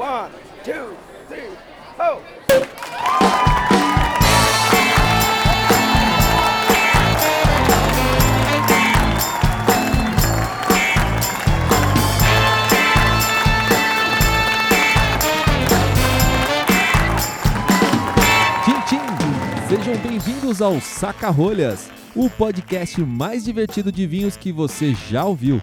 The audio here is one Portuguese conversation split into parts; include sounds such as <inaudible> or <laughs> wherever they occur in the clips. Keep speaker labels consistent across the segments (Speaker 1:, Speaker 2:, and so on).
Speaker 1: One, two, three!
Speaker 2: Sejam bem-vindos ao Saca Rolhas, o podcast mais divertido de vinhos que você já ouviu.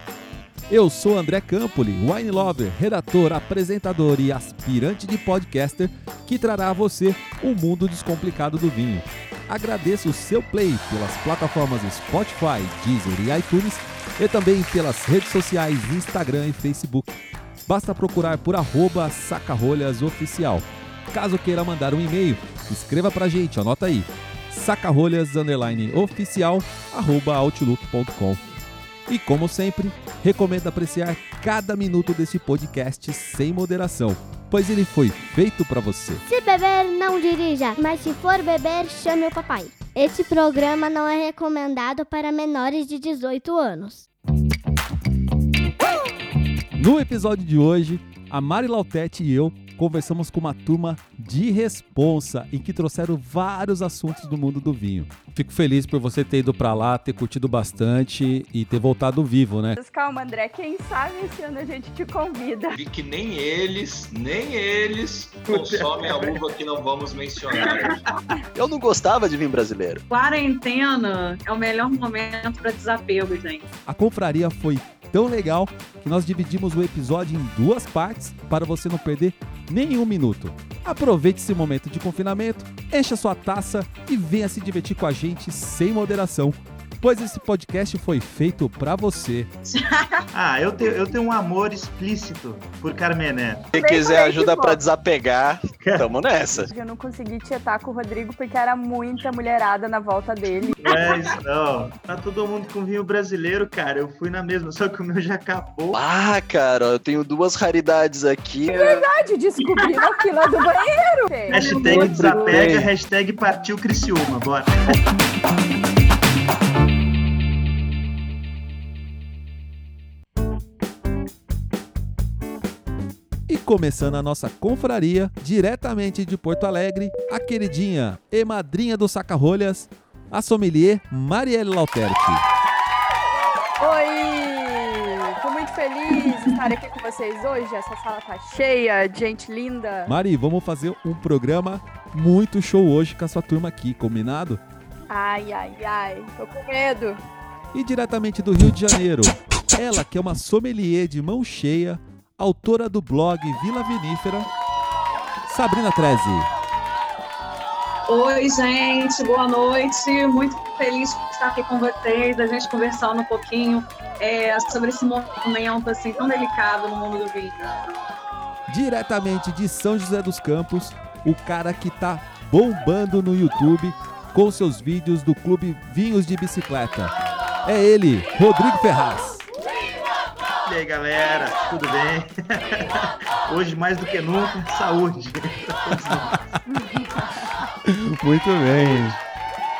Speaker 2: Eu sou André Campoli, wine lover, redator, apresentador e aspirante de podcaster que trará a você o mundo descomplicado do vinho. Agradeço o seu play pelas plataformas Spotify, Deezer e iTunes e também pelas redes sociais Instagram e Facebook. Basta procurar por arroba sacarolhasoficial. Caso queira mandar um e-mail, escreva pra gente, anota aí. sacarolhas oficial arroba outlook.com. E como sempre, recomendo apreciar cada minuto desse podcast sem moderação, pois ele foi feito para você.
Speaker 3: Se beber, não dirija, mas se for beber, chame o papai. Este programa não é recomendado para menores de 18 anos.
Speaker 2: No episódio de hoje, a Mari Lautete e eu conversamos com uma turma de responsa em que trouxeram vários assuntos do mundo do vinho. Fico feliz por você ter ido para lá, ter curtido bastante e ter voltado vivo, né?
Speaker 4: Mas Calma, André, quem sabe esse ano a gente te convida.
Speaker 5: Vi que nem eles, nem eles consomem a uva que não vamos mencionar.
Speaker 6: Eu não gostava de vinho brasileiro.
Speaker 7: Quarentena é o melhor momento para desapego, gente.
Speaker 2: A confraria foi tão legal que nós dividimos o episódio em duas partes para você não perder nenhum minuto. Aproveite esse momento de confinamento, encha sua taça e venha se divertir com a gente sem moderação, pois esse podcast foi feito para você. <laughs>
Speaker 8: Ah, eu tenho, eu tenho um amor explícito por Carmené.
Speaker 6: Se quiser ajuda pra desapegar, tamo nessa.
Speaker 4: Eu não consegui tietar com o Rodrigo porque era muita mulherada na volta dele.
Speaker 8: É isso, não. Tá todo mundo com vinho brasileiro, cara. Eu fui na mesma, só que o meu já acabou.
Speaker 6: Ah, cara, eu tenho duas raridades aqui.
Speaker 4: Verdade, descobri na fila do banheiro.
Speaker 8: Hashtag desapega, hashtag partiu Criciúma, bora.
Speaker 2: Começando a nossa confraria, diretamente de Porto Alegre, a queridinha e madrinha do Saca-Rolhas, a sommelier Marielle Lauterti.
Speaker 4: Oi! Tô muito feliz de estar aqui com vocês hoje. Essa sala tá cheia de gente linda.
Speaker 2: Mari, vamos fazer um programa muito show hoje com a sua turma aqui, combinado?
Speaker 4: Ai, ai, ai. Tô com medo.
Speaker 2: E diretamente do Rio de Janeiro, ela que é uma sommelier de mão cheia, autora do blog Vila Vinífera, Sabrina Treze.
Speaker 7: Oi, gente, boa noite. Muito feliz de estar aqui com vocês, a gente conversando um pouquinho é, sobre esse momento assim tão delicado no mundo do vinho.
Speaker 2: Diretamente de São José dos Campos, o cara que tá bombando no YouTube com seus vídeos do Clube Vinhos de Bicicleta. É ele, Rodrigo Ferraz.
Speaker 8: E aí, galera, tudo bem? <laughs> Hoje, mais do que nunca, saúde. <laughs>
Speaker 2: Muito bem.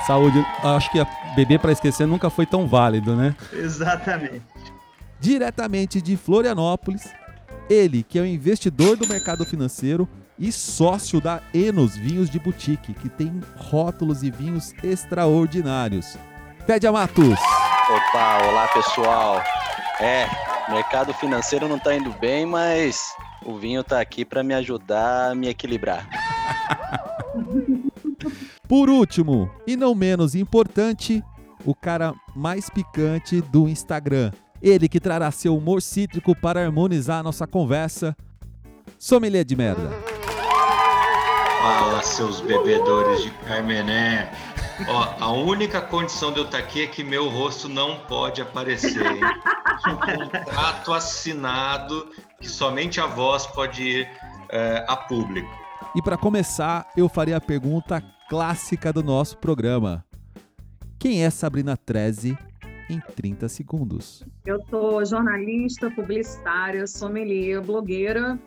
Speaker 2: Saúde. Acho que beber para esquecer nunca foi tão válido, né?
Speaker 8: Exatamente.
Speaker 2: Diretamente de Florianópolis, ele que é um investidor do mercado financeiro e sócio da Enos Vinhos de Boutique, que tem rótulos e vinhos extraordinários. Pede a Matos.
Speaker 6: Opa, olá pessoal. É, mercado financeiro não tá indo bem, mas o vinho tá aqui pra me ajudar a me equilibrar. <laughs>
Speaker 2: Por último, e não menos importante, o cara mais picante do Instagram. Ele que trará seu humor cítrico para harmonizar a nossa conversa. Sommelier de merda.
Speaker 5: Fala, seus bebedores de Carmené. Ó, a única condição de eu estar aqui é que meu rosto não pode aparecer. Hein? Um contrato assinado que somente a voz pode ir é, a público.
Speaker 2: E para começar, eu farei a pergunta clássica do nosso programa. Quem é Sabrina Treze em 30 segundos?
Speaker 7: Eu sou jornalista, publicitária, sommelier, blogueira.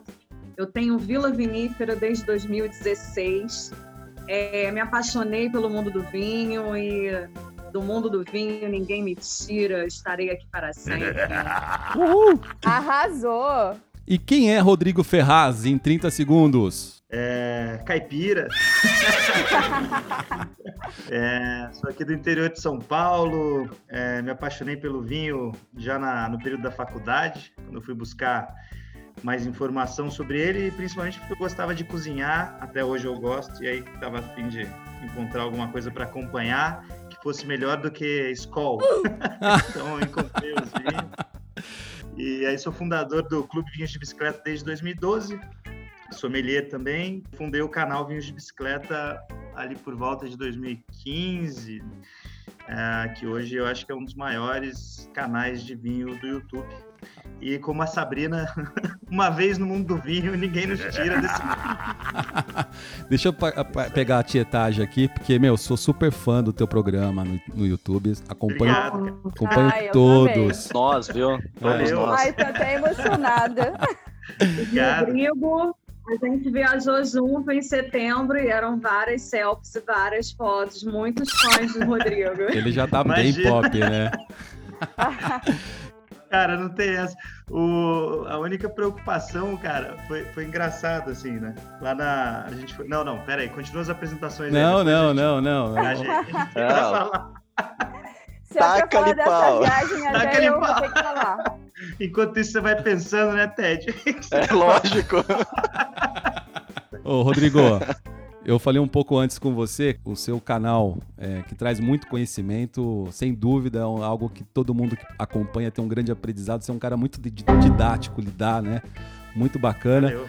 Speaker 7: Eu tenho Vila Vinífera desde 2016. É, me apaixonei pelo mundo do vinho e do mundo do vinho ninguém me tira. Estarei aqui para sempre. <laughs>
Speaker 2: Uhul!
Speaker 4: Arrasou!
Speaker 2: E quem é Rodrigo Ferraz em 30 segundos?
Speaker 8: É, caipira. <laughs> É, sou aqui do interior de São Paulo. é, me apaixonei pelo vinho já na- no período da faculdade, quando eu fui buscar mais informação sobre ele, e principalmente porque eu gostava de cozinhar. Até hoje eu gosto, e aí estava a fim de encontrar alguma coisa para acompanhar que fosse melhor do que Skol. <laughs> então eu encontrei os vinhos. E aí sou fundador do Clube Vinhos de Bicicleta desde 2012 sommelier também. Fundei o canal Vinhos de Bicicleta ali por volta de 2015, eh, que hoje eu acho que é um dos maiores canais de vinho do YouTube. E como a Sabrina, <laughs> uma vez no mundo do vinho, ninguém nos tira desse mundo. <laughs>
Speaker 2: Deixa eu pegar a tietagem aqui, porque, meu, sou super fã do teu programa no, no YouTube. Acompanho,
Speaker 8: Obrigado,
Speaker 2: acompanho
Speaker 4: Ai, eu
Speaker 2: todos.
Speaker 6: Nós, viu? Todos nós.
Speaker 4: Ai, tô até emocionada.
Speaker 8: Obrigado.
Speaker 7: Rodrigo, a gente viajou junto em setembro e eram várias selfies e várias fotos. Muitos fãs do Rodrigo.
Speaker 2: Ele já tá bem
Speaker 8: Imagina.
Speaker 2: pop, né? <laughs>
Speaker 8: Cara, não tem essa. O, a única preocupação, cara, foi, foi engraçado, assim, né? Lá na. A gente foi. Não, não, pera aí, continua as apresentações aí.
Speaker 2: Não,
Speaker 8: depois a
Speaker 2: não,
Speaker 8: gente-
Speaker 2: não, não.
Speaker 8: A gente, a gente <laughs> <laughs>
Speaker 6: Não.
Speaker 8: falar.
Speaker 4: Se pra falar
Speaker 6: Taca-lhe
Speaker 4: dessa
Speaker 6: pau.
Speaker 4: viagem até eu vou
Speaker 8: pau.
Speaker 4: ter que falar. <laughs>
Speaker 8: Enquanto isso, você vai pensando, né, Ted?
Speaker 6: É lógico.
Speaker 2: Ô, Rodrigo, eu falei um pouco antes com você, o seu canal, é, que traz muito conhecimento, sem dúvida, é algo que todo mundo que acompanha tem um grande aprendizado. Você é um cara muito di- didático, lidar, né? Muito bacana.
Speaker 8: Valeu.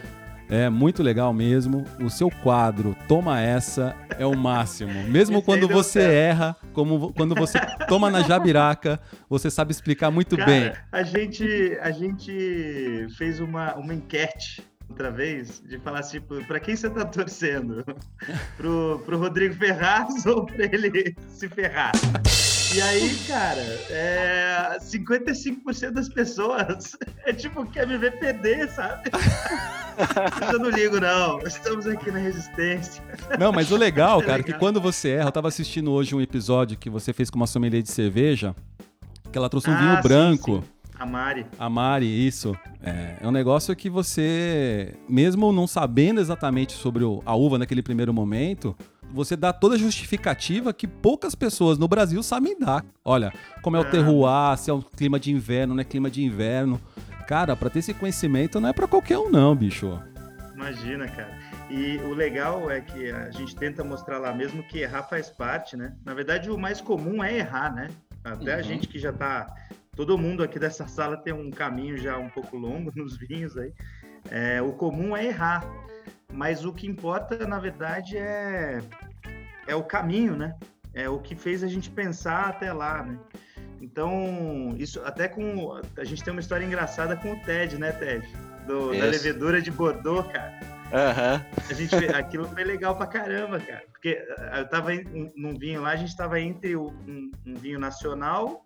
Speaker 2: É muito legal mesmo. O seu quadro, toma essa, é o máximo. Mesmo quando você
Speaker 8: certo.
Speaker 2: erra, como quando você toma na jabiraca, você sabe explicar muito
Speaker 8: Cara,
Speaker 2: bem.
Speaker 8: A gente, a gente fez uma, uma enquete outra vez de falar assim, para quem você tá torcendo? <laughs> Pro, pro Rodrigo Ferraz <laughs> ou pra ele se ferrar? E aí, cara, é, 55% das pessoas <laughs> é tipo, quer me ver perder, sabe? Eu não ligo, não. Estamos aqui na resistência.
Speaker 2: Não, mas o legal,
Speaker 8: É
Speaker 2: cara, é que
Speaker 8: legal.
Speaker 2: quando você erra, eu tava assistindo hoje um episódio que você fez com uma sommelier de cerveja, que ela trouxe um
Speaker 8: Ah,
Speaker 2: vinho
Speaker 8: sim,
Speaker 2: branco.
Speaker 8: sim. A Mari.
Speaker 2: A Mari, isso. É, é um negócio que você, mesmo não sabendo exatamente sobre o- a uva naquele primeiro momento, você dá toda a justificativa que poucas pessoas no Brasil sabem dar. Olha, como é o
Speaker 8: É.
Speaker 2: terroir, se é um clima de inverno, não é clima de inverno. Cara, pra ter esse conhecimento não é pra qualquer um não, bicho.
Speaker 8: Imagina, cara. E o legal é que a gente tenta mostrar lá mesmo que errar faz parte, né? Na verdade, o mais comum é errar, né? Até a
Speaker 2: Uhum.
Speaker 8: gente que já tá. Todo mundo aqui dessa sala tem um caminho já um pouco longo <laughs> nos vinhos aí. É, o comum é errar. Mas o que importa, na verdade, é, é o caminho, né? É o que fez a gente pensar até lá, né? Então, isso até com. A gente tem uma história engraçada com o Ted, né, Ted? Do- da levedura de Bordeaux, cara.
Speaker 6: Aham.
Speaker 8: A gente, aquilo foi legal pra caramba, cara. Porque eh, eu tava um- num vinho lá, a gente tava entre um, um vinho nacional,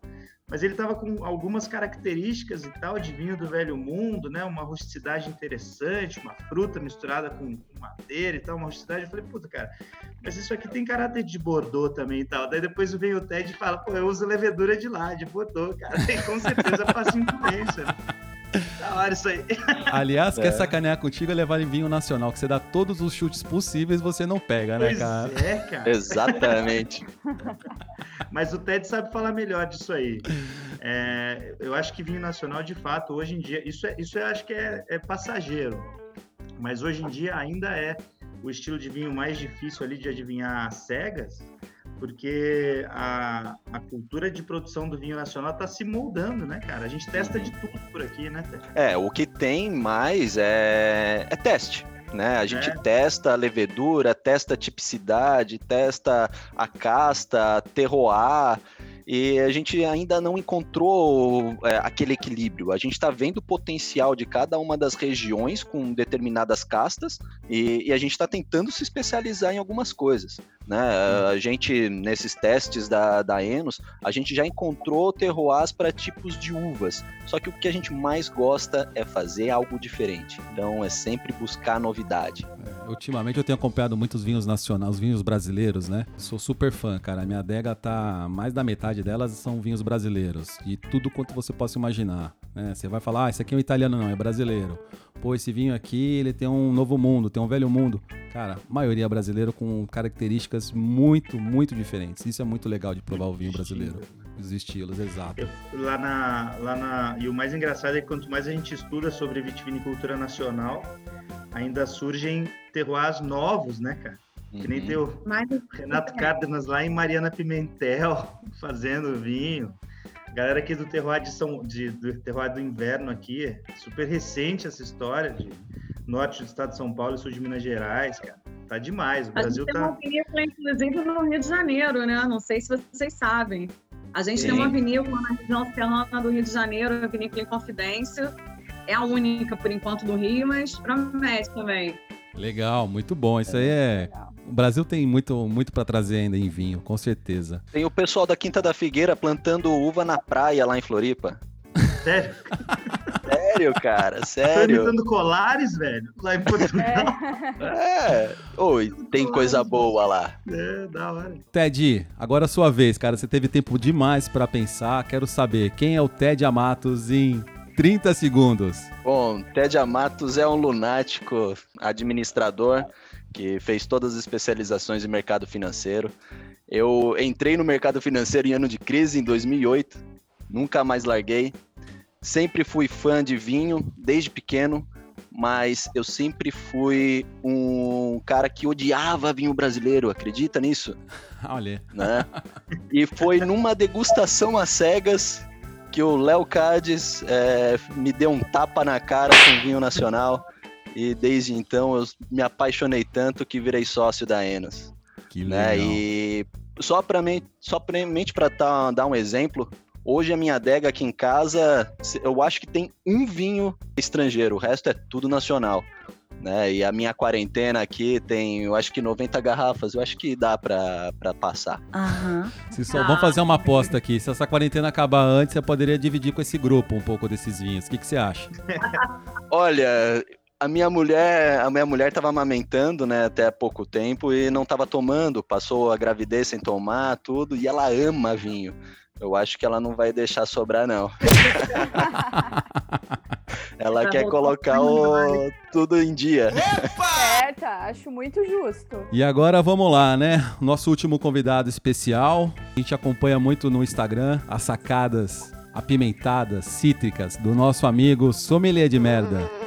Speaker 8: mas ele tava com algumas características e tal de vinho do velho mundo, né? Uma rusticidade interessante, uma fruta misturada com madeira e tal, uma rusticidade. Eu falei, puta, cara, mas isso aqui tem caráter de Bordeaux também e tal. Daí depois vem o Ted e fala, pô, eu uso levedura de lá, de Bordeaux, cara. E <laughs> com certeza passa influência. Da hora isso aí.
Speaker 2: Aliás, quer
Speaker 6: É.
Speaker 2: sacanear contigo é levar em vinho nacional, que você dá todos os chutes possíveis você não pega, né,
Speaker 8: Pois
Speaker 2: cara?
Speaker 8: é, cara.
Speaker 6: Exatamente. <laughs>
Speaker 8: Mas o Ted sabe falar melhor disso aí. É, eu acho que vinho nacional, de fato, hoje em dia, isso, é, isso eu acho que é, é passageiro. Mas hoje em dia ainda é o estilo de vinho mais difícil ali de adivinhar cegas, porque a, a cultura de produção do vinho nacional está se moldando, né, cara? A gente testa de tudo por aqui, né?
Speaker 6: É, o que tem mais é, é teste. Né? A gente
Speaker 8: É.
Speaker 6: testa a levedura, testa a tipicidade, testa a casta, terroir, e a gente ainda não encontrou é, aquele equilíbrio. A gente está vendo o potencial de cada uma das regiões com determinadas castas e, e a gente está tentando se especializar em algumas coisas. Né? A gente, nesses testes da, da Enos, a gente já encontrou terroirs para tipos de uvas. Só que o que a gente mais gosta é fazer algo diferente. Então é sempre buscar novidade.
Speaker 2: Ultimamente eu tenho acompanhado muitos vinhos nacionais, os vinhos brasileiros, né? Sou super fã, cara. Minha adega tá. Mais da metade delas são vinhos brasileiros. De tudo quanto você possa imaginar. Né? Você vai falar, ah, esse aqui é um italiano, não, é brasileiro. Pô, esse vinho aqui, ele tem um novo mundo, tem um velho mundo. Cara, maioria é brasileiro com características muito, muito diferentes. Isso é muito legal de provar o vinho brasileiro. Os estilos, exato.
Speaker 8: Eu- lá na, lá na. E o mais engraçado é que quanto mais a gente estuda sobre vitivinicultura nacional, ainda surgem terroirs novos, né, cara? Que nem
Speaker 6: Uhum.
Speaker 8: tem o
Speaker 7: Mas
Speaker 8: Renato Cárdenas lá em Mariana Pimentel <laughs> fazendo vinho. Galera aqui do terroir de São, de, do terroir do inverno aqui, super recente essa história de norte do estado de São Paulo e sul de Minas Gerais, cara. Tá demais. O
Speaker 7: a
Speaker 8: Brasil
Speaker 7: gente tem uma
Speaker 8: tá.
Speaker 7: vinícola, inclusive, no Rio de Janeiro, né? Não sei se vocês sabem. A gente
Speaker 8: Sim.
Speaker 7: tem uma vinícola na região serrana do Rio de Janeiro, a Vinícola Inconfidência. É a única, por enquanto, do Rio, mas promete também.
Speaker 2: Legal, muito bom. Isso aí é. O Brasil tem muito, muito para trazer ainda em vinho, com certeza.
Speaker 6: Tem o pessoal da Quinta da Figueira plantando uva na praia lá em Floripa.
Speaker 8: Sério?
Speaker 6: Sério, cara, sério.
Speaker 8: imitando colares, velho, lá em Portugal.
Speaker 6: É. Oi, tem coisa boa lá.
Speaker 8: É, da hora.
Speaker 2: Ted, agora é a sua vez, cara. Você teve tempo demais para pensar. Quero saber quem é o Ted Amatos em 30 segundos.
Speaker 6: Bom, Ted Amatos é um lunático administrador que fez todas as especializações em mercado financeiro. Eu entrei no mercado financeiro em ano de crise, em 2008, nunca mais larguei. Sempre fui fã de vinho, desde pequeno, mas eu sempre fui um cara que odiava vinho brasileiro, acredita nisso? <laughs>
Speaker 2: Olha,
Speaker 6: né? E foi numa degustação às cegas que o Léo Cades é, me deu um tapa na cara com vinho nacional. E desde então eu me apaixonei tanto que virei sócio da Enos.
Speaker 2: que legal.
Speaker 6: Né? E só para mim, só pra, mente para dar um exemplo, hoje a minha adega aqui em casa, eu acho que tem um vinho estrangeiro, o resto é tudo nacional. Né? E a minha quarentena aqui tem, eu acho que 90 garrafas, eu acho que dá para passar.
Speaker 9: Aham.
Speaker 2: Se só, vamos fazer uma aposta aqui. Se essa quarentena acabar antes, você poderia dividir com esse grupo um pouco desses vinhos. O que, que você acha?
Speaker 6: Olha, a minha mulher, a minha mulher estava amamentando, né, até há pouco tempo e não estava tomando, passou a gravidez sem tomar, tudo, e ela ama vinho. Eu acho que ela não vai deixar sobrar não. <laughs> ela quer colocar o... tudo em dia.
Speaker 4: Certa, acho muito justo.
Speaker 2: E agora vamos lá, né? Nosso último convidado especial. A gente acompanha muito no Instagram as sacadas apimentadas, cítricas do nosso amigo Sommelier de Merda.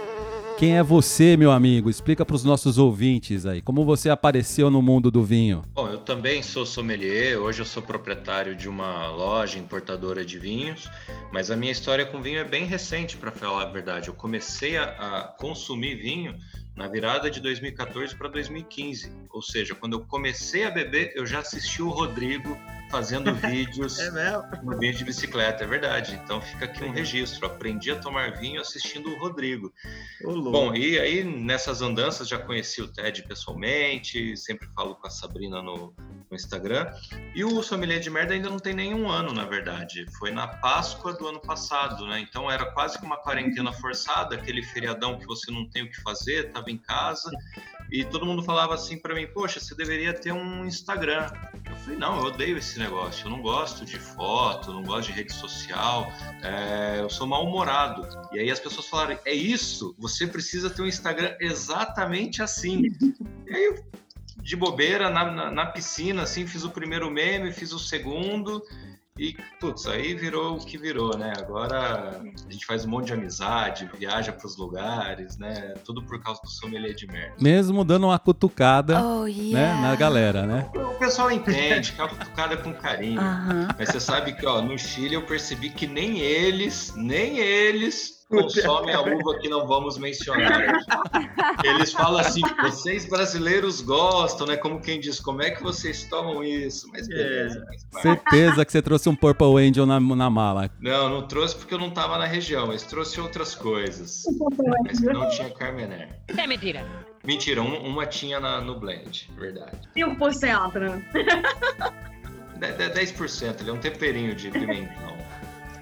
Speaker 2: Quem é você, meu amigo? Explica para os nossos ouvintes aí, como você apareceu no mundo do vinho.
Speaker 5: Bom, eu também sou sommelier, hoje eu sou proprietário de uma loja importadora de vinhos, mas a minha história com vinho é bem recente, para falar a verdade. Eu comecei a, a consumir vinho na virada de 2014 para 2015, ou seja, quando eu comecei a beber, eu já assisti o Rodrigo fazendo <laughs> vídeos
Speaker 8: É
Speaker 5: no vídeo de bicicleta, é verdade. Então fica aqui um registro. Aprendi a tomar vinho assistindo o Rodrigo.
Speaker 8: Ô, louco.
Speaker 5: Bom, e aí nessas andanças já conheci o Ted pessoalmente, sempre falo com a Sabrina no, no Instagram. E o Sommelier de Merda ainda não tem nenhum ano, na verdade. Foi na Páscoa do ano passado, né? Então era quase que uma quarentena forçada, aquele feriadão que você não tem o que fazer, tava em casa. E todo mundo falava assim para mim: Poxa, você deveria ter um Instagram. Eu falei: Não, eu odeio esse negócio. Eu não gosto de foto, não gosto de rede social. é, eu sou mal-humorado. E aí as pessoas falaram: É isso? Você precisa ter um Instagram exatamente assim. E aí eu, de bobeira, na, na, na piscina, assim, fiz o primeiro meme, fiz o segundo. E, putz, aí virou o que virou, né? Agora a gente faz um monte de amizade, viaja para os lugares, né? Tudo por causa do sommelier de merda.
Speaker 2: Mesmo dando uma cutucada
Speaker 9: Oh,
Speaker 2: né,
Speaker 9: yeah.
Speaker 2: na galera, né?
Speaker 5: O pessoal entende, que é uma cutucada com carinho. Mas você sabe que, ó, no Chile eu percebi que nem eles, nem eles consomem a uva que não vamos mencionar. Eles falam assim, vocês brasileiros gostam, né? Como quem diz, como é que vocês tomam isso? Mas beleza. faz parte.
Speaker 2: Certeza que você trouxe um Purple Angel na, na mala.
Speaker 5: Não, não trouxe porque eu não tava na região, mas trouxe outras coisas. Mas não tinha Carmener.
Speaker 10: É mentira.
Speaker 5: Mentira, um- uma tinha na- no blend, verdade.
Speaker 7: 5%, né? <laughs>
Speaker 5: De- de- 10%, ele é um temperinho de pimentão.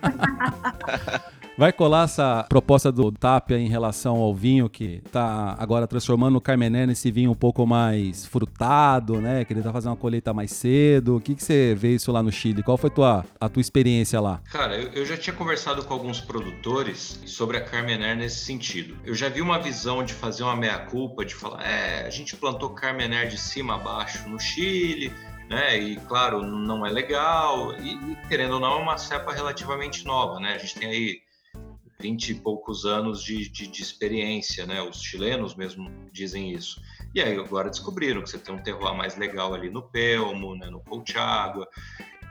Speaker 5: <laughs>
Speaker 2: Vai colar essa proposta do Tapia em relação ao vinho que tá agora transformando o Carmené nesse vinho um pouco mais frutado, né? Que ele tá fazendo uma colheita mais cedo. O que, que você vê isso lá no Chile? Qual foi tua, a tua experiência lá?
Speaker 5: Cara, eu, eu já tinha conversado com alguns produtores sobre a Carmener nesse sentido. Eu já vi uma visão de fazer uma meia-culpa, de falar, é, a gente plantou Carmener de cima a baixo no Chile, né? E claro, não é legal. E querendo ou não, é uma cepa relativamente nova, né? A gente tem aí 20 e poucos anos de, de, de, experiência, né? Os chilenos mesmo dizem isso. E aí agora descobriram que você tem um terroir mais legal ali no Pelmo, né? no Colchagua,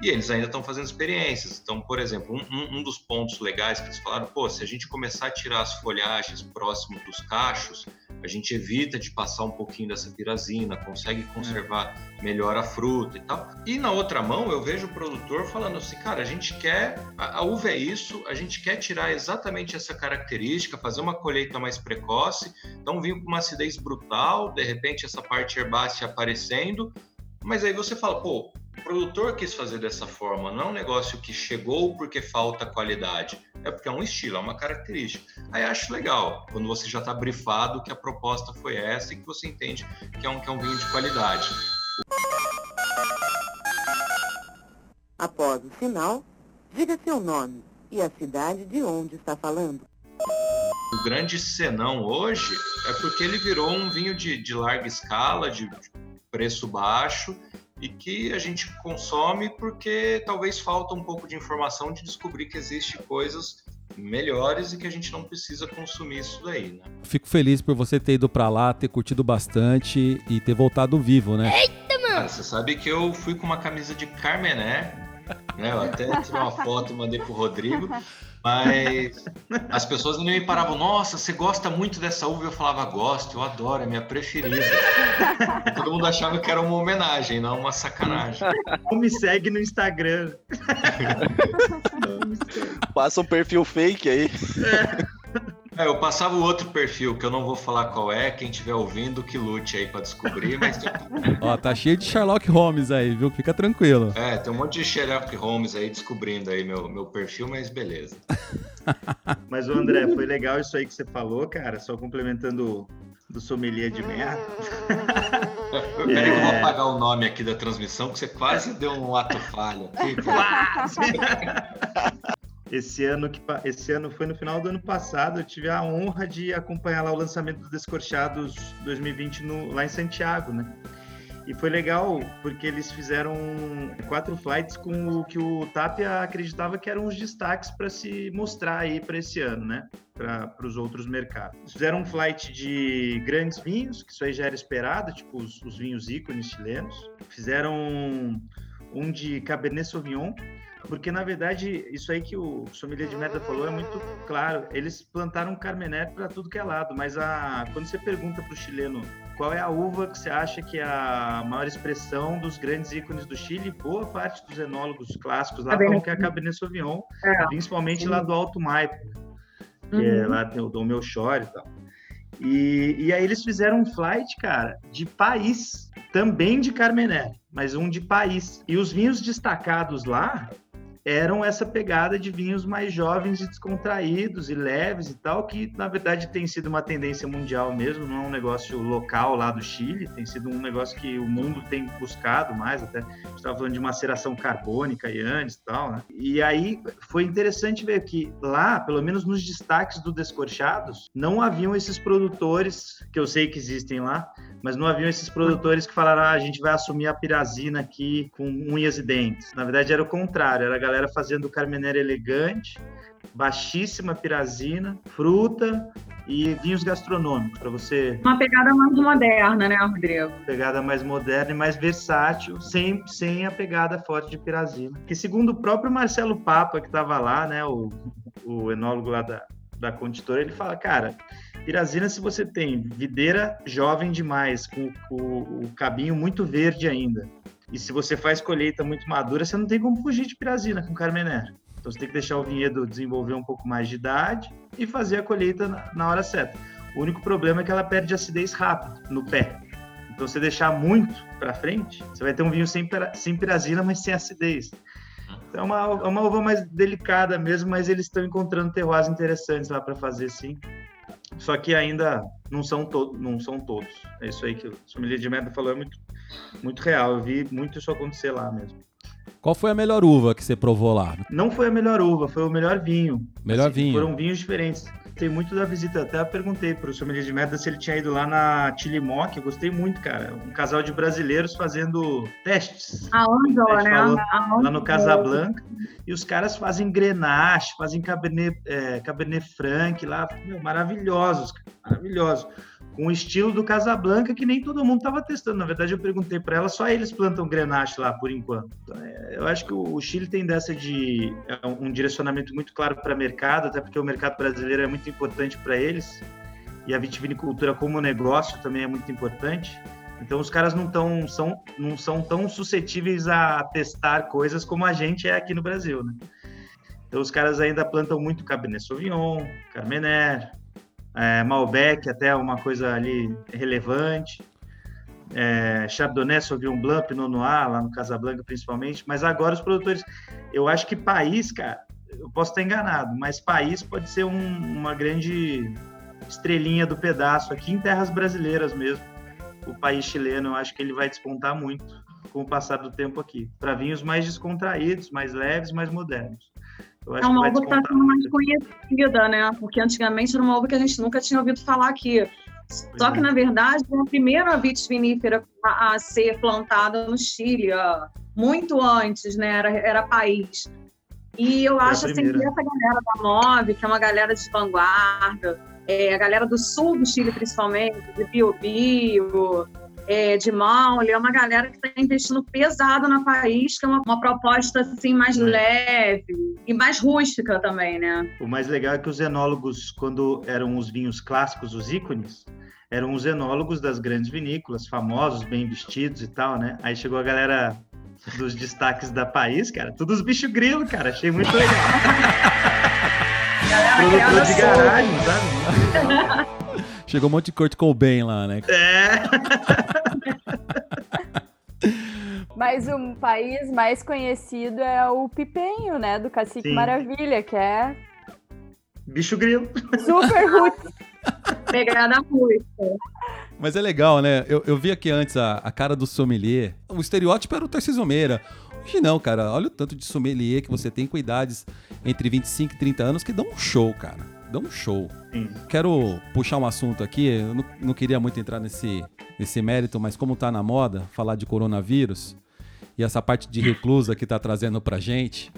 Speaker 5: e eles ainda estão fazendo experiências. Então, por exemplo, um, um, dos pontos legais que eles falaram, pô, se a gente começar a tirar as folhagens próximo dos cachos, a gente evita de passar um pouquinho dessa pirazina, consegue conservar melhor a fruta e tal. E na outra mão, eu vejo o produtor falando assim, cara, a gente quer, a, a uva é isso, a gente quer tirar exatamente essa característica, fazer uma colheita mais precoce, então vinho com uma acidez brutal, de repente essa parte herbácea aparecendo, mas aí você fala, pô, o produtor quis fazer dessa forma, não é um negócio que chegou porque falta qualidade, é porque é um estilo, é uma característica. Aí acho legal, quando você já está brifado que a proposta foi essa e que você entende que é um, que é um vinho de qualidade.
Speaker 9: Após o sinal, diga seu nome e a cidade de onde está falando.
Speaker 5: O grande senão hoje é porque ele virou um vinho de, de larga escala, de preço baixo, e que a gente consome porque talvez falta um pouco de informação de descobrir que existe coisas melhores e que a gente não precisa consumir isso daí, né?
Speaker 2: Fico feliz por você ter ido para lá, ter curtido bastante e ter voltado vivo, né?
Speaker 5: Eita, mano! Cara, você sabe que eu fui com uma camisa de Carmené, né? Eu até tirei uma foto e mandei pro Rodrigo. Mas as pessoas me paravam, nossa, você gosta muito dessa uva? Eu falava, gosto, eu adoro, é minha preferida. Todo mundo achava que era uma homenagem, não uma sacanagem.
Speaker 8: Não me segue no Instagram.
Speaker 6: Passa um perfil fake aí.
Speaker 5: É. É, eu passava o outro perfil, que eu não vou falar qual é, quem estiver ouvindo que lute aí para descobrir, mas...
Speaker 2: Ó, tá cheio de Sherlock Holmes aí, viu? Fica tranquilo.
Speaker 5: É, tem um monte de Sherlock Holmes aí descobrindo aí meu, meu perfil, mas beleza. <laughs>
Speaker 8: mas, o André, foi legal isso aí que você falou, cara, só complementando do sommelier de merda. <laughs>
Speaker 5: Peraí é... que eu vou apagar o nome aqui da transmissão, que você quase deu um ato falho. Quase!
Speaker 8: Esse ano, que, esse ano foi no final do ano passado, eu tive a honra de acompanhar lá o lançamento do Descorchados 2020 no, lá em Santiago, né? E foi legal porque eles fizeram quatro flights com o que o Tapia acreditava que eram os destaques para se mostrar aí para esse ano, né? Para os outros mercados. Eles fizeram um flight de grandes vinhos, que isso aí já era esperado, tipo os, os vinhos ícones chilenos. Fizeram um de Cabernet Sauvignon, porque, na verdade, isso aí que o sommelier de merda falou é muito claro. Eles plantaram Carmener para tudo que é lado, mas a, quando você pergunta para o chileno qual é a uva que você acha que é a maior expressão dos grandes ícones do Chile, boa parte dos enólogos clássicos lá falam que é a Cabernet Sauvignon, é, principalmente sim. lá do Alto Maipo, que é uhum. é lá tem o Dom Melchior e tal. E, e aí eles fizeram um flight, cara, de país, também de Carmener, mas um de país. E os vinhos destacados lá eram essa pegada de vinhos mais jovens e descontraídos e leves e tal, que na verdade tem sido uma tendência mundial mesmo, não é um negócio local lá do Chile, tem sido um negócio que o mundo tem buscado mais, até estava falando de maceração carbônica e antes e tal, né? E aí foi interessante ver que lá, pelo menos nos destaques do Descorchados, não haviam esses produtores, que eu sei que existem lá, mas não haviam esses produtores que falaram, ah, a gente vai assumir a pirazina aqui com unhas e dentes. Na verdade era o contrário, era a galera fazendo carmeneira elegante, baixíssima pirazina, fruta e vinhos gastronômicos para você.
Speaker 7: Uma pegada mais moderna, né, Rodrigo?
Speaker 8: Pegada mais moderna e mais versátil, sem, sem a pegada forte de pirazina. Que segundo o próprio Marcelo Papa que estava lá, né, o, o enólogo lá da, da conditora, ele fala, cara, pirazina se você tem videira jovem demais, com, com o cabinho muito verde ainda, e se você faz colheita muito madura, você não tem como fugir de pirazina com Carmener. Então você tem que deixar o vinhedo desenvolver um pouco mais de idade e fazer a colheita na, hora certa. O único problema é que ela perde acidez rápido no pé. Então, se deixar muito para frente, você vai ter um vinho sem, sem pirazina, mas sem acidez. É uma, é uma uva mais delicada mesmo, mas eles estão encontrando terroirs interessantes lá para fazer, sim. Só que ainda não são, to não são todos. É isso aí que o sommelier de merda falou, é muito, muito real. Eu vi muito isso acontecer lá mesmo.
Speaker 2: Qual foi a melhor uva que você provou lá?
Speaker 8: Não foi a melhor uva, foi o melhor vinho.
Speaker 2: Melhor assim, vinho.
Speaker 8: Foram vinhos diferentes gostei muito da visita. Até perguntei pro sommelier de merda se ele tinha ido lá na Tilimoc. Eu gostei muito, cara. Um casal de brasileiros fazendo testes.
Speaker 7: A Ângela, né?
Speaker 8: Falou, lá no Casablanca. E os caras fazem Grenache, fazem Cabernet, é, Cabernet Franc lá. Meu, maravilhosos, cara. Maravilhosos com o estilo do Casablanca que nem todo mundo estava testando. Na verdade, eu perguntei para ela, só eles plantam Grenache lá por enquanto. Então, é, eu acho que o Chile tem dessa de é um direcionamento muito claro para mercado, até porque o mercado brasileiro é muito importante para eles e a vitivinicultura como negócio também é muito importante. Então os caras não, tão, são, não são tão suscetíveis a testar coisas como a gente é aqui no Brasil, né? Então os caras ainda plantam muito Cabernet Sauvignon, Carmener, é, Malbec até uma coisa ali relevante, é, Chardonnay, Sauvignon Blanc, Pinot Noir, lá no Casablanca principalmente, mas agora os produtores, eu acho que país, cara, eu posso estar enganado, mas país pode ser um, uma grande estrelinha do pedaço aqui em terras brasileiras mesmo. O país chileno, eu acho que ele vai despontar muito com o passar do tempo aqui, para vinhos mais descontraídos, mais leves, mais modernos
Speaker 7: é uma uva que está sendo mais conhecida, né? Porque antigamente era uma uva que a gente nunca tinha ouvido falar aqui. Só que, é. na verdade, é a primeira vitivinífera a, a, ser plantada no Chile, muito antes, né? Era, era país. E eu acho assim, que essa galera da Move, que é uma galera de vanguarda, é, a galera do sul do Chile, principalmente, de Bio Bio, é, de Maule, é uma galera que está investindo pesado na país, que é uma, uma proposta assim mais é. leve e mais rústica também, né?
Speaker 8: O mais legal é que os enólogos, quando eram os vinhos clássicos, os ícones, eram os enólogos das grandes vinícolas, famosos, bem vestidos e tal, né? Aí chegou a galera dos destaques da país, cara, todos os bichos grilo, cara, achei muito legal. <laughs> Produtor de garagem, sabe? <laughs>
Speaker 2: Chegou um monte de Kurt Cobain lá, né?
Speaker 8: É. <laughs>
Speaker 4: Mas o país mais conhecido é o Pipenho, né? Do Cacique Sim. Maravilha, que é.
Speaker 8: Bicho grilo.
Speaker 4: Super roots. <laughs>
Speaker 7: Pegada muito.
Speaker 2: Mas é legal, né? Eu, eu vi aqui antes a, a cara do sommelier. O estereótipo era o Tarcísio Meira. Hoje não, cara. Olha o tanto de sommelier que você tem com idades entre 25 e 30 anos que dão um show, cara dá um show. Sim. Quero puxar um assunto aqui, eu não, não, queria muito entrar nesse, nesse mérito, mas como tá na moda falar de coronavírus e essa parte de reclusa que tá trazendo pra gente,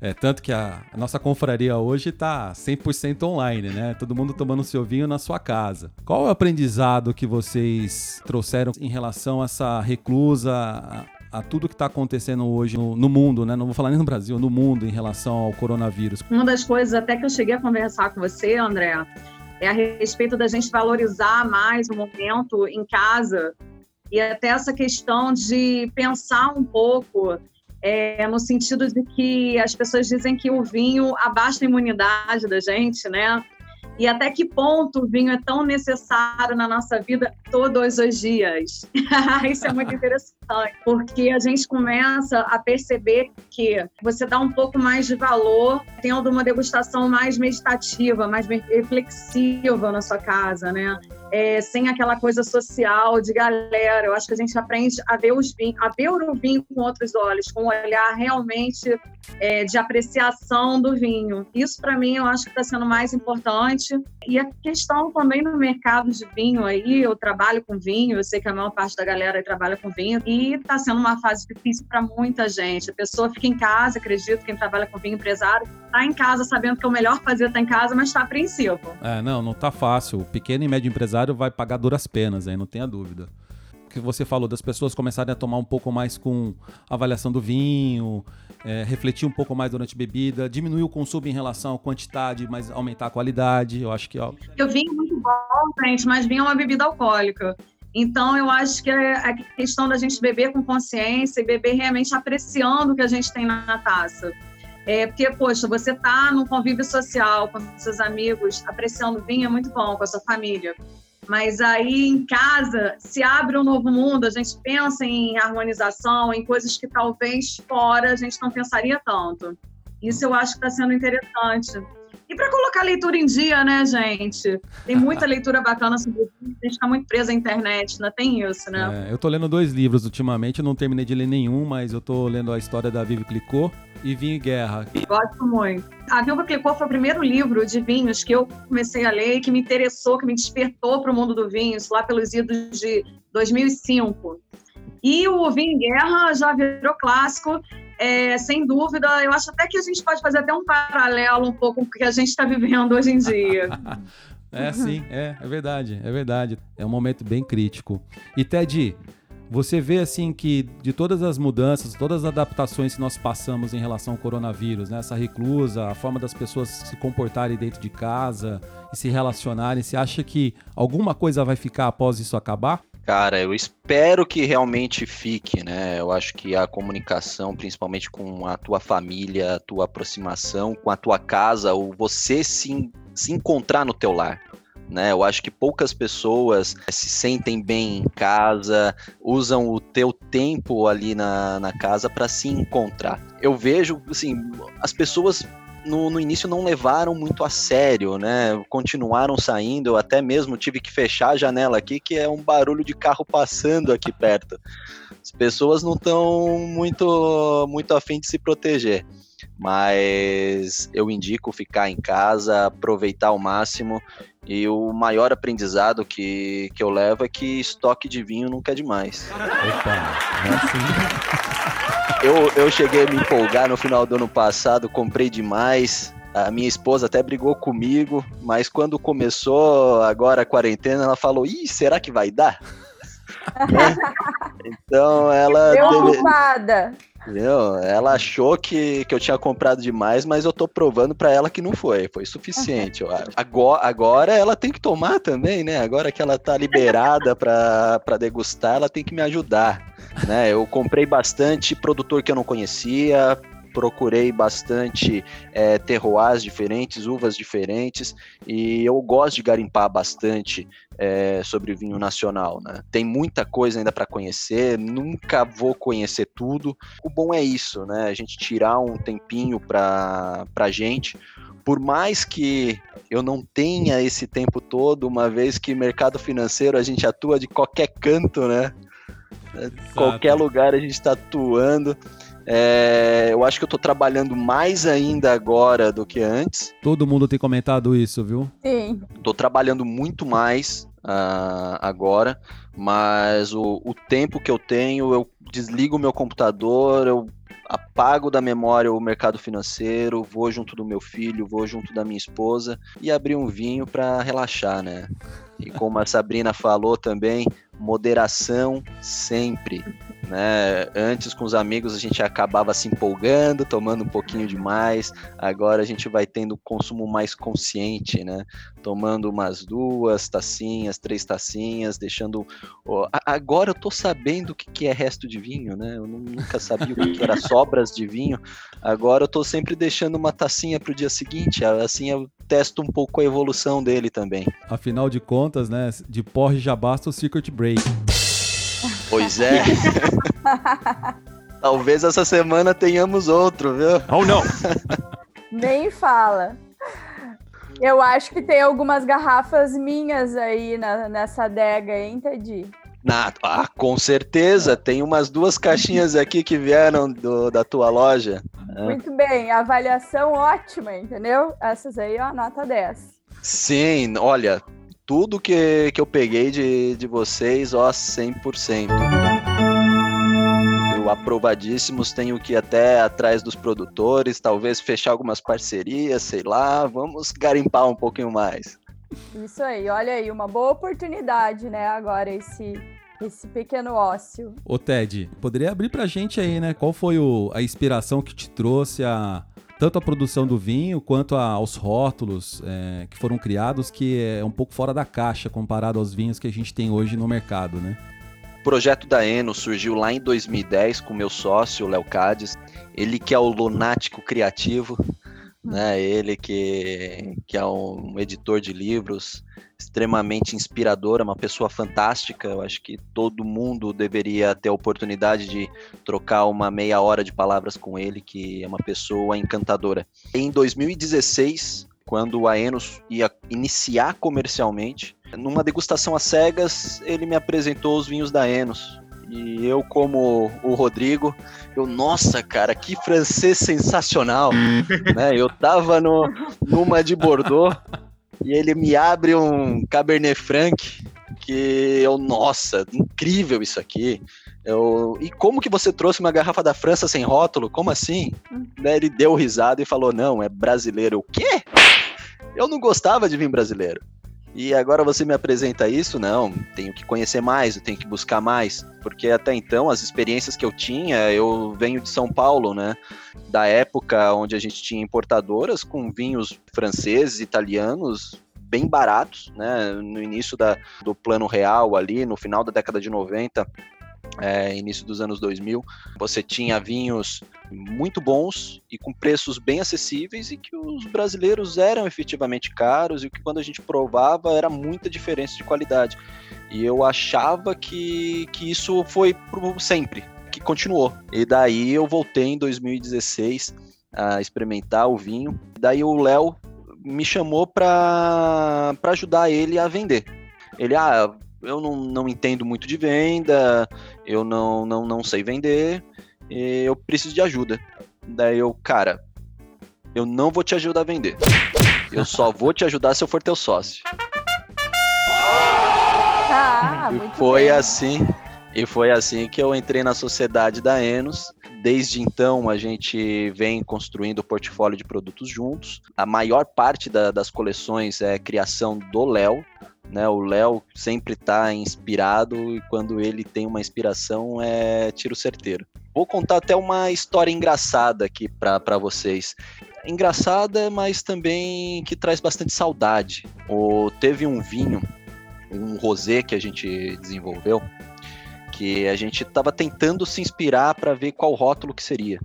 Speaker 2: é, tanto que a, a, nossa confraria hoje tá 100% online, né? Todo mundo tomando seu vinho na sua casa. Qual é o aprendizado que vocês trouxeram em relação a essa reclusa, a tudo que está acontecendo hoje no, no, mundo, né? Não vou falar nem no Brasil, no mundo em relação ao coronavírus.
Speaker 7: Uma das coisas até que eu cheguei a conversar com você, André, é a respeito da gente valorizar mais o momento em casa e até essa questão de pensar um pouco é, no sentido de que as pessoas dizem que o vinho abaixa a imunidade da gente, né? E até que ponto o vinho é tão necessário na nossa vida todos os dias. <laughs> Isso é muito interessante, porque a gente começa a perceber que você dá um pouco mais de valor tendo uma degustação mais meditativa, mais reflexiva na sua casa, né? É, sem aquela coisa social de galera. Eu acho que a gente aprende a ver os vinhos, a ver o vinho com outros olhos, com um olhar realmente é, de apreciação do vinho. Isso para mim eu acho que está sendo mais importante. E a questão também no mercado de vinho aí, eu trabalho com vinho, eu sei que a maior parte da galera trabalha com vinho e está sendo uma fase difícil para muita gente. A pessoa fica em casa, acredito, quem trabalha com vinho empresário, está em casa sabendo que é o melhor fazer estar tá em casa, mas está apreensivo.
Speaker 2: É, não, não tá fácil. Pequeno e médio empresário empresário vai pagar duras penas, aí não tenha dúvida. O que você falou das pessoas começarem a tomar um pouco mais com avaliação do vinho, é, refletir um pouco mais durante a bebida, diminuir o consumo em relação à quantidade, mas aumentar a qualidade. Eu acho que. Ó...
Speaker 7: O vinho é muito bom, gente, mas vinho é uma bebida alcoólica. Então, eu acho que é a questão da gente beber com consciência e beber realmente apreciando o que a gente tem na taça. É, porque, poxa, você tá num convívio social com seus amigos, apreciando vinho é muito bom, com a sua família. Mas aí em casa se abre um novo mundo, a gente pensa em harmonização, em coisas que talvez fora a gente não pensaria tanto. Isso eu acho que está sendo interessante. E para colocar a leitura em dia, né, gente? Tem <laughs> muita leitura bacana sobre isso. A gente está muito preso à internet, não tem isso, né?
Speaker 2: É, eu tô lendo dois livros ultimamente, eu não terminei de ler nenhum, mas eu tô lendo a história da Vivi Clicô e Vinho e Guerra.
Speaker 7: Gosto muito. A Viúva Clicô foi o primeiro livro de vinhos que eu comecei a ler, que me interessou, que me despertou para o mundo do vinho, lá pelos idos de 2005. E o Vinho em Guerra já virou clássico é, sem dúvida, eu acho até que a gente pode fazer até um paralelo um pouco com o que a gente está vivendo hoje em dia. <laughs>
Speaker 2: é, sim, é, é verdade, é verdade. É um momento bem crítico. E Ted, você vê assim que de todas as mudanças, todas as adaptações que nós passamos em relação ao coronavírus, né? essa reclusa, a forma das pessoas se comportarem dentro de casa e se relacionarem, você acha que alguma coisa vai ficar após isso acabar?
Speaker 6: Cara, eu espero que realmente fique, né? Eu acho que a comunicação, principalmente com a tua família, a tua aproximação com a tua casa, ou você se, se encontrar no teu lar. Né, eu acho que poucas pessoas se sentem bem em casa, usam o teu tempo ali na, na casa para se encontrar. Eu vejo, assim, as pessoas no, no, início não levaram muito a sério, né? Continuaram saindo, eu até mesmo tive que fechar a janela aqui, que é um barulho de carro passando aqui perto. As pessoas não estão muito, muito afim de se proteger. Mas eu indico ficar em casa, aproveitar ao máximo. E o maior aprendizado que, que eu levo é que estoque de vinho nunca é demais. Opa, é assim. Eu, eu cheguei a me empolgar no final do ano passado, comprei demais. A minha esposa até brigou comigo, mas quando começou agora a quarentena, ela falou: Ih, será que vai dar? <laughs> né? Então ela.
Speaker 4: Preocupada.
Speaker 6: Viu? Ela achou que, que eu tinha comprado demais, mas eu tô provando para ela que não foi. Foi suficiente, eu acho. Agora, agora ela tem que tomar também, né? Agora que ela tá liberada para degustar, ela tem que me ajudar. Né? Eu comprei bastante produtor que eu não conhecia, procurei bastante é, terroirs diferentes, uvas diferentes, e eu gosto de garimpar bastante é, sobre vinho nacional. Né? Tem muita coisa ainda para conhecer, nunca vou conhecer tudo. O bom é isso, né? A gente tirar um tempinho para a gente. Por mais que eu não tenha esse tempo todo, uma vez que mercado financeiro a gente atua de qualquer canto, né? Exato. Qualquer lugar a gente está atuando. É, eu acho que eu estou trabalhando mais ainda agora do que antes.
Speaker 2: Todo mundo tem comentado isso, viu?
Speaker 4: Sim.
Speaker 6: Estou trabalhando muito mais uh, agora, mas o, o tempo que eu tenho, eu desligo o meu computador, eu apago da memória o mercado financeiro, vou junto do meu filho, vou junto da minha esposa e abrir um vinho para relaxar, né? E como a Sabrina falou também, moderação sempre. Né? Antes com os amigos a gente acabava se empolgando, tomando um pouquinho demais. Agora a gente vai tendo um consumo mais consciente, né? Tomando umas duas tacinhas, três tacinhas, deixando. Agora eu tô sabendo o que é resto de vinho, né? Eu nunca sabia o que era <laughs> sobras de vinho. Agora eu tô sempre deixando uma tacinha pro dia seguinte. Assim eu testo um pouco a evolução dele também.
Speaker 2: Afinal de contas, né? De porre já basta o Secret Break.
Speaker 6: Pois é. <laughs> Talvez essa semana tenhamos outro, viu?
Speaker 2: Oh, não! <laughs>
Speaker 4: Nem fala. Eu acho que tem algumas garrafas minhas aí na, nessa adega, hein, Teddy?
Speaker 6: Na, ah, com certeza. Tem umas duas caixinhas aqui que vieram do, da tua loja.
Speaker 4: É. Muito bem, avaliação ótima, entendeu? Essas aí, ó, nota 10.
Speaker 6: Sim, olha, tudo que, que eu peguei de, de vocês, ó, 100%. Eu aprovadíssimos, tenho que ir até atrás dos produtores, talvez fechar algumas parcerias, sei lá, vamos garimpar um pouquinho mais.
Speaker 4: Isso aí, olha aí, uma boa oportunidade, né, agora esse esse pequeno ócio.
Speaker 2: Ô Ted, poderia abrir pra gente aí, né? Qual foi o, a inspiração que te trouxe a tanto a produção do vinho quanto a, aos rótulos é, que foram criados, que é um pouco fora da caixa comparado aos vinhos que a gente tem hoje no mercado, né?
Speaker 6: O projeto da Eno surgiu lá em 2010 com meu sócio, Léo Cades. Ele que é o lunático criativo, né? Ele que, que é um editor de livros extremamente inspirador, é uma pessoa fantástica. Eu acho que todo mundo deveria ter a oportunidade de trocar uma meia hora de palavras com ele, que é uma pessoa encantadora. Em 2016, quando a Enos ia iniciar comercialmente, numa degustação às cegas, ele me apresentou os vinhos da Enos. E eu, como o Rodrigo, eu, nossa, cara, que francês sensacional, né? Eu tava no, numa de Bordeaux e ele me abre um Cabernet Franc que eu, nossa, incrível isso aqui. Eu, e como que você trouxe uma garrafa da França sem rótulo? Como assim? Daí ele deu risada e falou: não, é brasileiro. O quê? Eu não gostava de vinho brasileiro. E agora você me apresenta isso? Não, tenho que conhecer mais, eu tenho que buscar mais, porque até então as experiências que eu tinha, eu venho de São Paulo, né? Da época onde a gente tinha importadoras com vinhos franceses, italianos, bem baratos, né? No início da, do plano real ali, no final da década de 90, é, início dos anos 2000, você tinha vinhos muito bons e com preços bem acessíveis e que os brasileiros eram efetivamente caros e que quando a gente provava era muita diferença de qualidade. E eu achava que, que isso foi por sempre, que continuou. E daí eu voltei em 2016 a experimentar o vinho. Daí o Léo me chamou para ajudar ele a vender. Ele, ah, eu não, não entendo muito de venda, eu não, não, não sei vender, eu preciso de ajuda. Daí eu, cara, eu não vou te ajudar a vender. Eu só vou te ajudar se eu for teu sócio.
Speaker 4: Ah,
Speaker 6: e foi
Speaker 4: bem.
Speaker 6: assim, e foi assim que eu entrei na sociedade da Enos. Desde então a gente vem construindo o portfólio de produtos juntos. A maior parte da- das coleções é criação do Léo. Né, o Léo sempre está inspirado e quando ele tem uma inspiração é tiro certeiro. Vou contar até uma história engraçada aqui para vocês. Engraçada, mas também que traz bastante saudade. O, teve um vinho, um rosé que a gente desenvolveu, que a gente estava tentando se inspirar para ver qual rótulo que seria.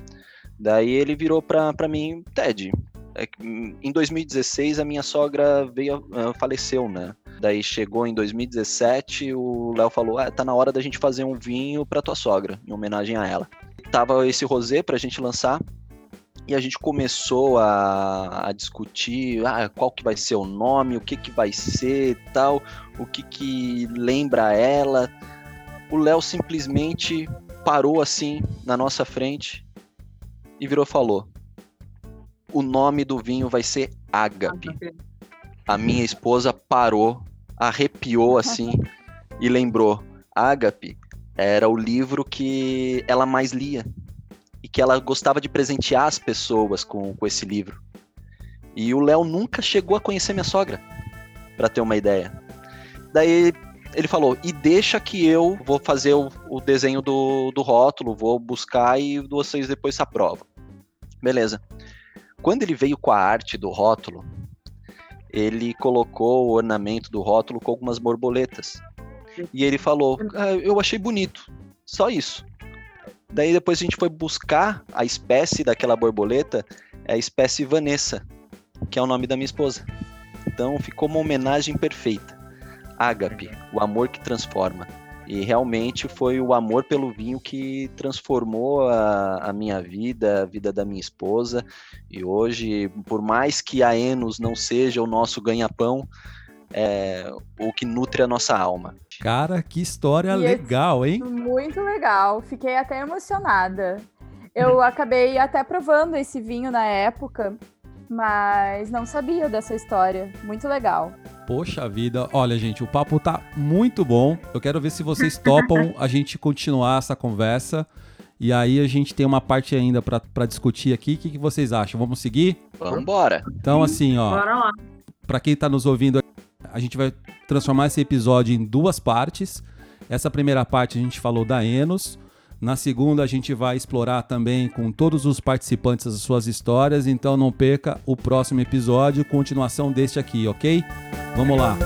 Speaker 6: Daí ele virou para mim, Ted, é hum, em 2016 a minha sogra veio, faleceu, né? Daí chegou em 2017, o Léo falou: ah, tá na hora da gente fazer um vinho para tua sogra, em homenagem a ela. Tava esse rosé pra gente lançar. E a gente começou a, a discutir ah, qual que vai ser o nome, o que que vai ser tal, o que que lembra ela. O Léo simplesmente parou assim na nossa frente e virou falou: O nome do vinho vai ser Ágape. A minha esposa parou, arrepiou <laughs> assim e lembrou: Ágape era o livro que ela mais lia e que ela gostava de presentear as pessoas com, com esse livro. E o Léo nunca chegou a conhecer minha sogra, para ter uma ideia. Daí ele falou: e deixa que eu vou fazer o, o desenho do, do rótulo, vou buscar e vocês depois se aprovam. Beleza. Quando ele veio com a arte do rótulo, ele colocou o ornamento do rótulo com algumas borboletas. E ele falou: "Ah, Eu achei bonito, só isso. Daí depois a gente foi buscar a espécie daquela borboleta, é a espécie Vanessa, que é o nome da minha esposa. Então ficou uma homenagem perfeita. Ágape, o amor que transforma. E realmente foi o amor pelo vinho que transformou a, a minha vida, a vida da minha esposa. E hoje, por mais que a Enos não seja o nosso ganha-pão, é o que nutre a nossa alma.
Speaker 2: Cara, que história
Speaker 4: E esse-
Speaker 2: legal, hein?
Speaker 4: Muito legal, fiquei até emocionada. Eu acabei até provando esse vinho na época, mas não sabia dessa história. Muito legal.
Speaker 2: Poxa vida, olha gente, o papo tá muito bom. Eu quero ver se vocês topam <laughs> a gente continuar essa conversa. E aí a gente tem uma parte ainda pra pra discutir aqui. O que, que vocês acham? Vamos seguir?
Speaker 6: Vamos embora.
Speaker 2: Então, assim, ó,
Speaker 7: Bora lá.
Speaker 2: Pra quem tá nos ouvindo, a gente vai transformar esse episódio em duas partes. Essa primeira parte a gente falou da Enos. Na segunda a gente vai explorar também com todos os participantes as suas histórias. Então não perca o próximo episódio, continuação deste aqui, ok? Vamos lá.